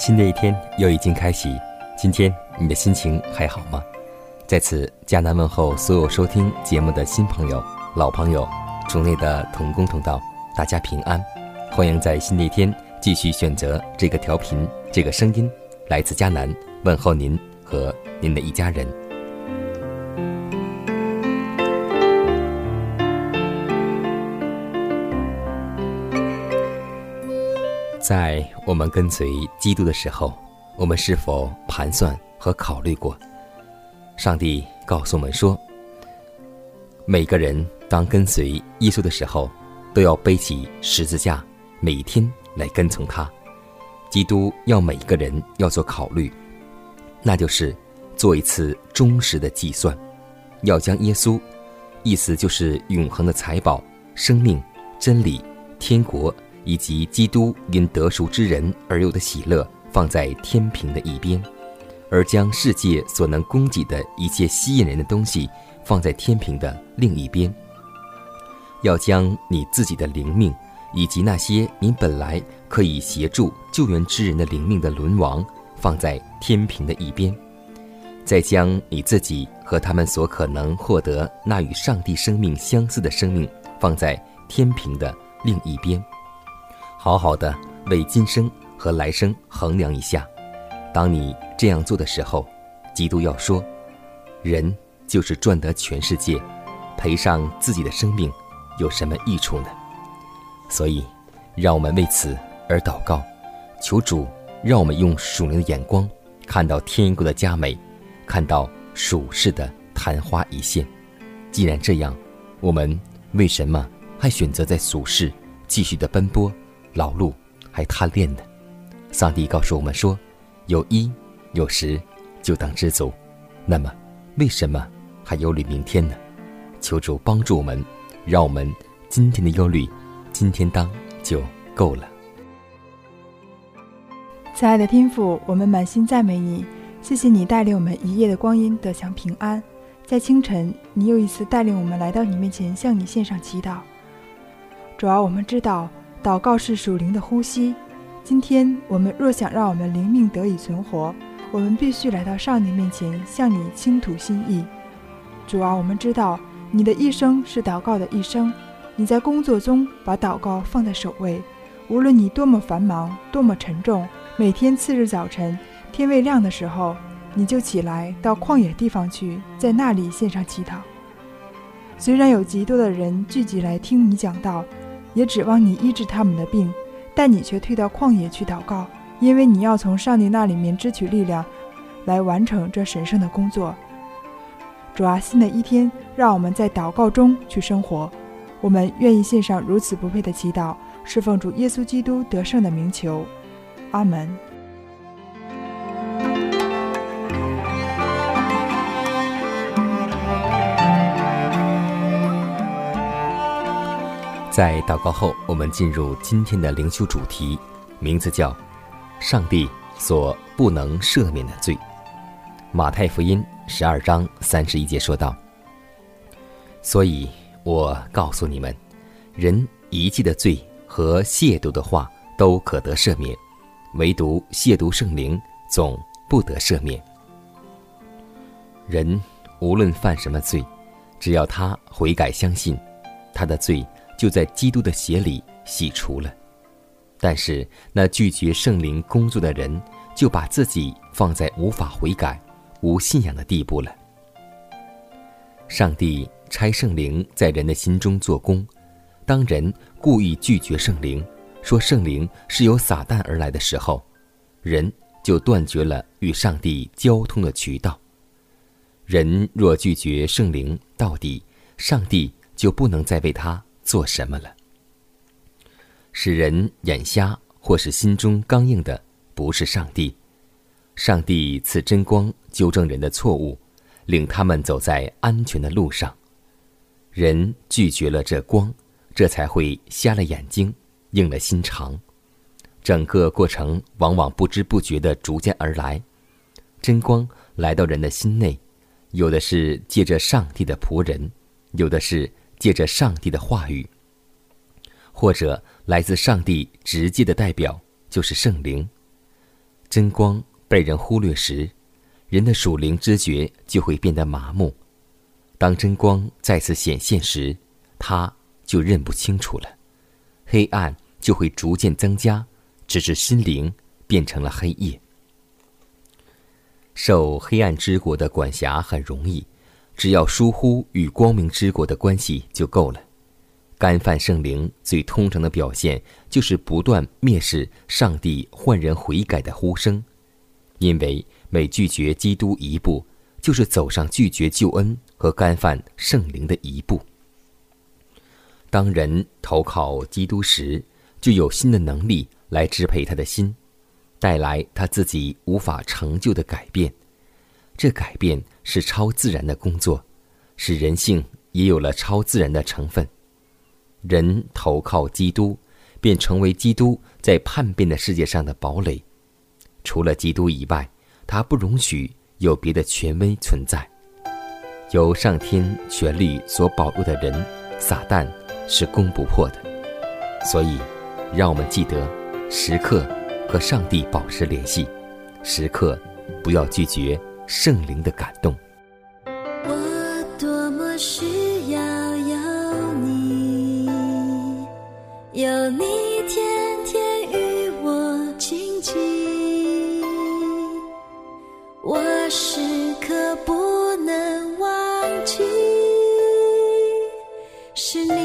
新的一天又已经开启，今天你的心情还好吗？在此，迦南问候所有收听节目的新朋友、老朋友，主内的同工同道，大家平安。欢迎在新的一天继续选择这个调频，这个声音来自迦南，问候您和您的一家人。在我们跟随基督的时候，我们是否盘算和考虑过？上帝告诉我们说，每个人当跟随耶稣的时候，都要背起十字架，每天来跟从他。基督要每一个人要做考虑，那就是做一次忠实的计算，要将耶稣，意思就是永恒的财宝、生命、真理、天国。以及基督因得赎之人而有的喜乐，放在天平的一边，而将世界所能供给的一切吸引人的东西放在天平的另一边。要将你自己的灵命，以及那些你本来可以协助救援之人的灵命的沦亡，放在天平的一边，再将你自己和他们所可能获得那与上帝生命相似的生命，放在天平的另一边。好好的为今生和来生衡量一下，当你这样做的时候，基督要说，人就是赚得全世界，赔上自己的生命，有什么益处呢？所以，让我们为此而祷告，求主让我们用属灵的眼光看到天国的佳美，看到属世的昙花一现。既然这样，我们为什么还选择在俗世继续的奔波？劳碌还贪恋呢，上帝告诉我们说：“有一有十，就当知足。”那么，为什么还忧虑明天呢？求主帮助我们，让我们今天的忧虑，今天当就够了。亲爱的天父，我们满心赞美你，谢谢你带领我们一夜的光阴得享平安。在清晨，你又一次带领我们来到你面前，向你献上祈祷。主要我们知道。祷告是属灵的呼吸。今天我们若想让我们灵命得以存活，我们必须来到上帝面前，向你倾吐心意。主啊，我们知道你的一生是祷告的一生，你在工作中把祷告放在首位。无论你多么繁忙，多么沉重，每天次日早晨天未亮的时候，你就起来到旷野地方去，在那里献上祈祷。虽然有极多的人聚集来听你讲道。也指望你医治他们的病，但你却退到旷野去祷告，因为你要从上帝那里面支取力量，来完成这神圣的工作。主啊，新的一天，让我们在祷告中去生活。我们愿意献上如此不配的祈祷，侍奉主耶稣基督得胜的名求。阿门。在祷告后，我们进入今天的灵修主题，名字叫“上帝所不能赦免的罪”。马太福音十二章三十一节说道：“所以我告诉你们，人一切的罪和亵渎的话都可得赦免，唯独亵渎圣灵总不得赦免。人无论犯什么罪，只要他悔改相信，他的罪就在基督的血里洗除了。但是那拒绝圣灵工作的人，就把自己放在无法悔改、无信仰的地步了。上帝差圣灵在人的心中做工，当人故意拒绝圣灵，说圣灵是由撒旦而来的时候，人就断绝了与上帝交通的渠道。人若拒绝圣灵到底，上帝就不能再为他做什么了。使人眼瞎或是心中刚硬的，不是上帝。上帝赐真光，纠正人的错误，令他们走在安全的路上。人拒绝了这光，这才会瞎了眼睛，硬了心肠。整个过程往往不知不觉地逐渐而来。真光来到人的心内，有的是借着上帝的仆人，有的是借着上帝的话语。或者来自上帝直接的代表就是圣灵。真光被人忽略时，人的属灵知觉就会变得麻木；当真光再次显现时，他就认不清楚了。黑暗就会逐渐增加，直至心灵变成了黑夜。受黑暗之国的管辖很容易，只要疏忽与光明之国的关系就够了。干犯圣灵最通常的表现，就是不断蔑视上帝换人悔改的呼声，因为每拒绝基督一步，就是走上拒绝救恩和干犯圣灵的一步。当人投靠基督时，就有新的能力来支配他的心，带来他自己无法成就的改变。这改变是超自然的工作，使人性也有了超自然的成分。人投靠基督，便成为基督在叛变的世界上的堡垒。除了基督以外，他不容许有别的权威存在。由上天权力所保佑的人，撒旦是攻不破的。所以，让我们记得时刻和上帝保持联系，时刻不要拒绝圣灵的感动。我多么需要。有你天天与我亲近，我时刻不能忘记，是你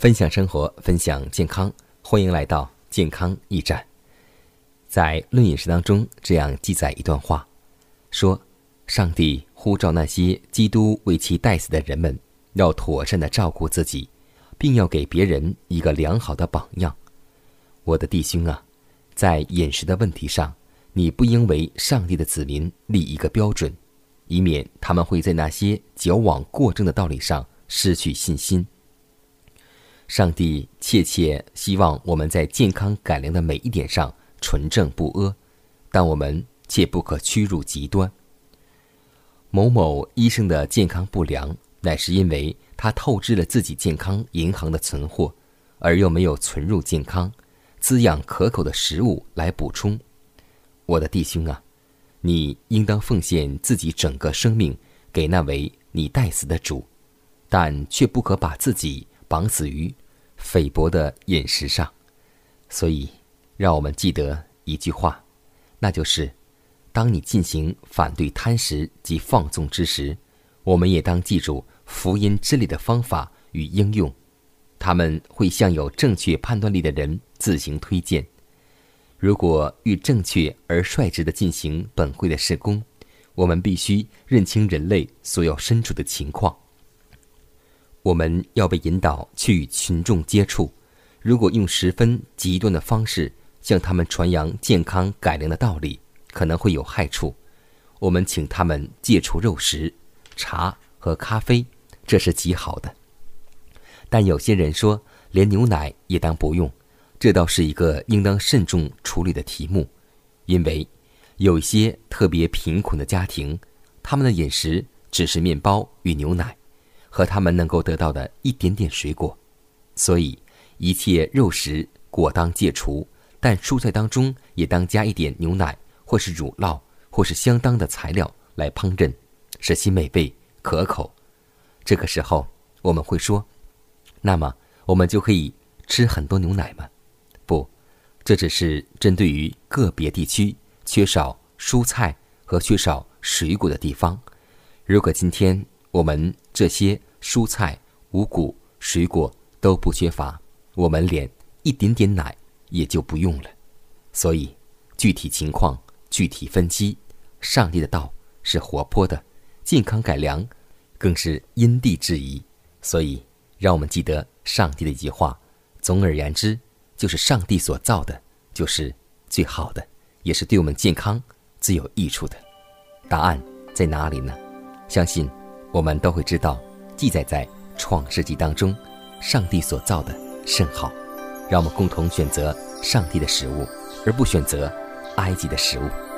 分享生活，分享健康，欢迎来到健康驿站。在《论饮食》当中，这样记载一段话，说：上帝呼召那些基督为其代死的人们，要妥善的照顾自己，并要给别人一个良好的榜样。我的弟兄啊，在饮食的问题上，你不应为上帝的子民立一个标准，以免他们会在那些矫枉过正的道理上失去信心。上帝切切希望我们在健康改良的每一点上纯正不阿，但我们切不可屈入极端。某某医生的健康不良，乃是因为他透支了自己健康银行的存货，而又没有存入健康、滋养可口的食物来补充。我的弟兄啊，你应当奉献自己整个生命给那位你待死的主，但却不可把自己绑死于菲薄的饮食上。所以，让我们记得一句话，那就是：当你进行反对贪食及放纵之时，我们也当记住福音之力的方法与应用，他们会向有正确判断力的人自行推荐。如果欲正确而率直地进行本会的施工，我们必须认清人类所要身处的情况。我们要被引导去与群众接触，如果用十分极端的方式向他们传扬健康改良的道理，可能会有害处。我们请他们戒除肉食、茶和咖啡，这是极好的。但有些人说，连牛奶也当不用，这倒是一个应当慎重处理的题目，因为有一些特别贫困的家庭，他们的饮食只是面包与牛奶。和他们能够得到的一点点水果，所以一切肉食果当戒除，但蔬菜当中也当加一点牛奶，或是乳酪，或是相当的材料来烹饪，使其美味可口。这个时候我们会说，那么我们就可以吃很多牛奶吗？不，这只是针对于个别地区缺少蔬菜和缺少水果的地方。如果今天我们这些蔬菜、五谷、水果都不缺乏，我们连一点点奶也就不用了。所以，具体情况具体分析。上帝的道是活泼的，健康改良更是因地制宜。所以，让我们记得上帝的一句话：总而言之，就是上帝所造的，就是最好的，也是对我们健康最有益处的。答案在哪里呢？相信。我们都会知道，记载在创世纪当中，上帝所造的甚好。让我们共同选择上帝的食物，而不选择埃及的食物。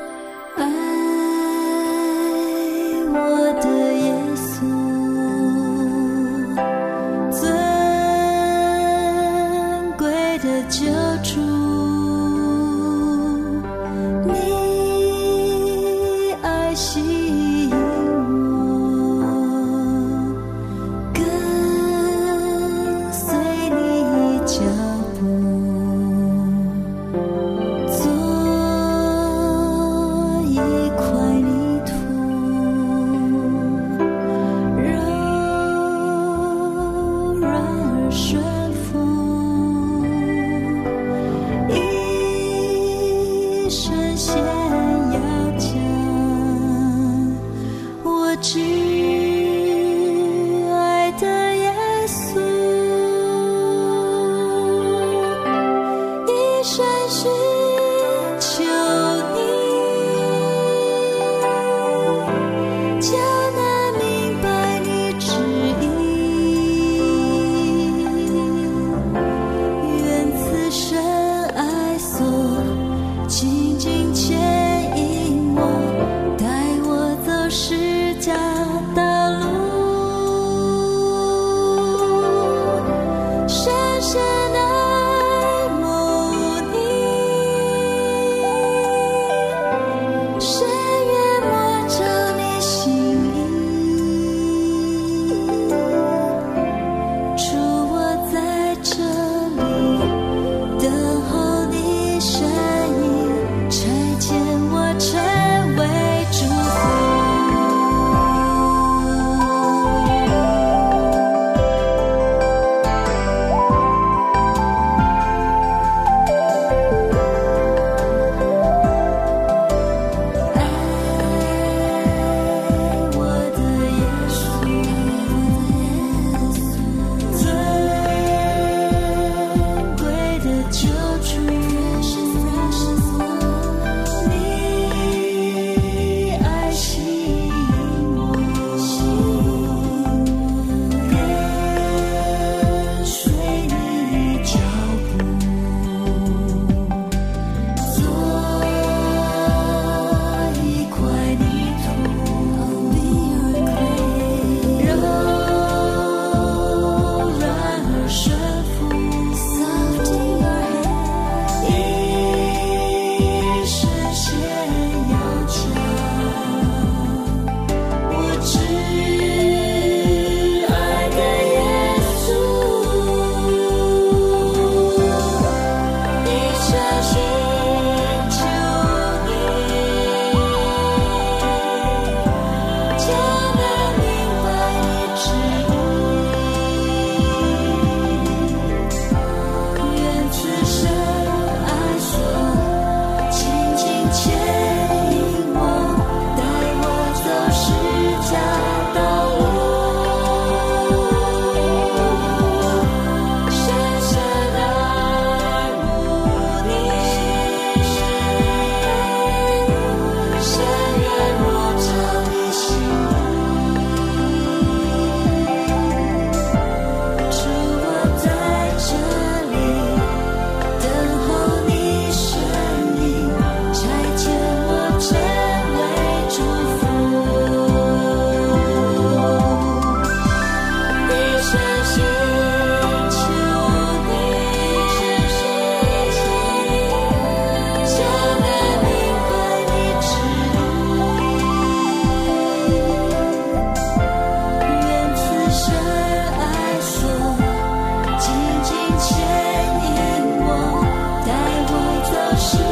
是。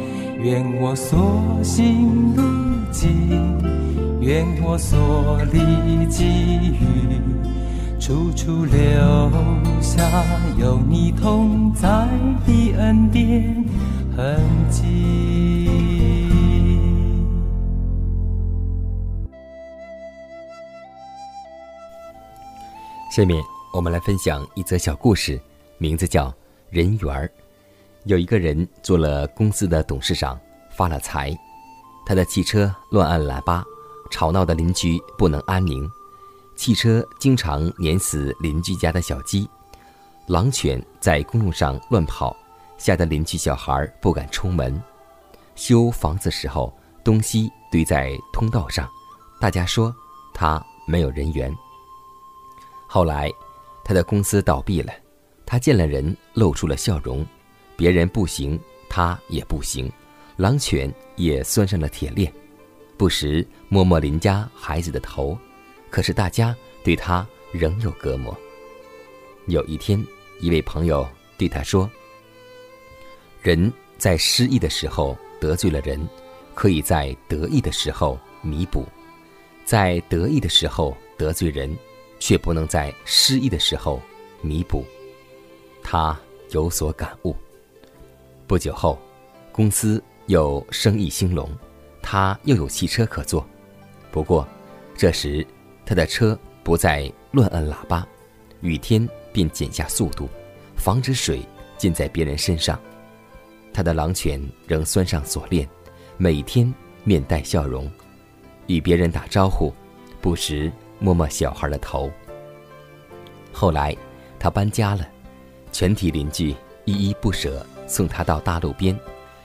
愿我所行路径，愿我所历际遇，处处留下有你同在的恩典痕迹。下面我们来分享一则小故事，名字叫《人缘儿》。有一个人做了公司的董事长，发了财，他的汽车乱按喇叭，吵闹的邻居不能安宁，汽车经常碾死邻居家的小鸡，狼犬在公路上乱跑，吓得邻居小孩不敢出门。修房子时候，东西堆在通道上，大家说他没有人缘。后来，他的公司倒闭了，他见了人露出了笑容。别人不行，他也不行，狼犬也拴上了铁链，不时摸摸邻家孩子的头，可是大家对他仍有隔膜。有一天，一位朋友对他说：“人在失意的时候得罪了人，可以在得意的时候弥补；在得意的时候得罪人，却不能在失意的时候弥补。”他有所感悟。不久后，公司又生意兴隆，他又有汽车可坐。不过，这时他的车不再乱按喇叭，雨天便减下速度，防止水溅在别人身上。他的狼犬仍拴上锁链，每天面带笑容，与别人打招呼，不时摸摸小孩的头。后来，他搬家了，全体邻居依依不舍。送他到大路边，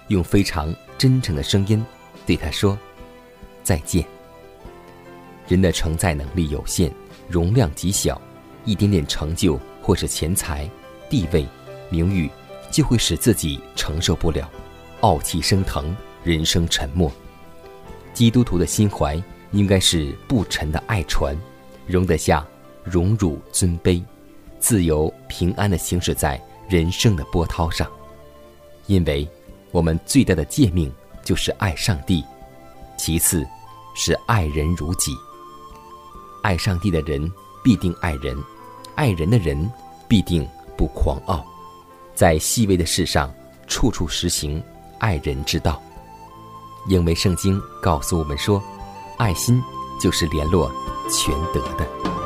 用非常真诚的声音对他说：“再见。”人的承载能力有限，容量极小，一点点成就或是钱财、地位、名誉，就会使自己承受不了，傲气升腾，人生沉没。基督徒的心怀应该是不沉的爱船，容得下荣辱尊卑，自由平安的行驶在人生的波涛上。因为，我们最大的诫命就是爱上帝，其次，是爱人如己。爱上帝的人必定爱人，爱人的人必定不狂傲，在细微的事上处处实行爱人之道。因为圣经告诉我们说，爱心就是联络全德的。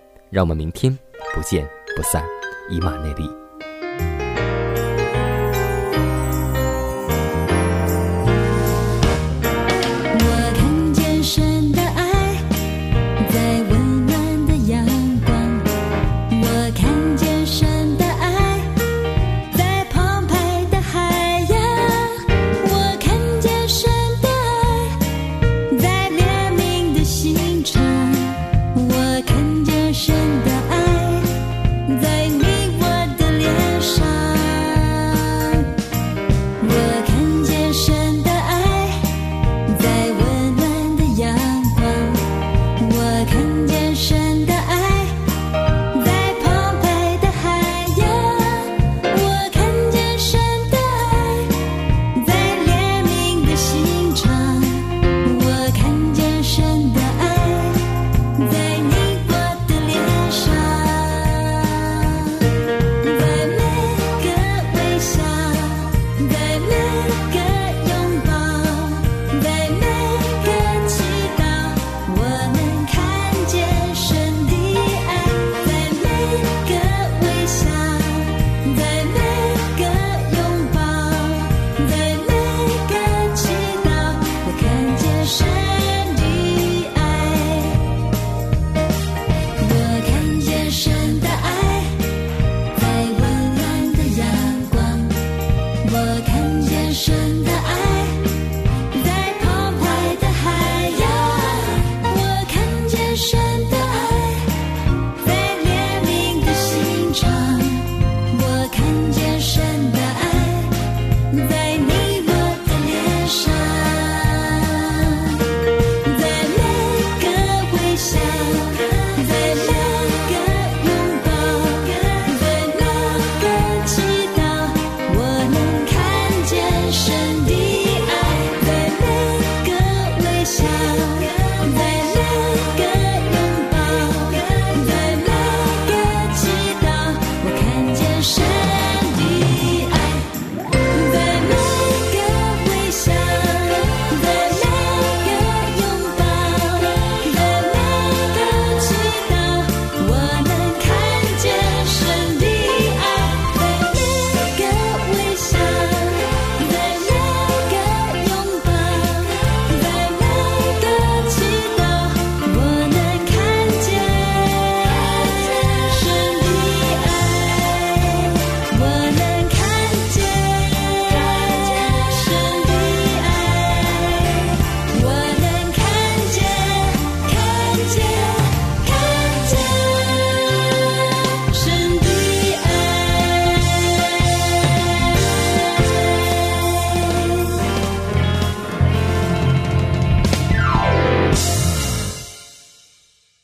让我们明天不见不散，以马内利。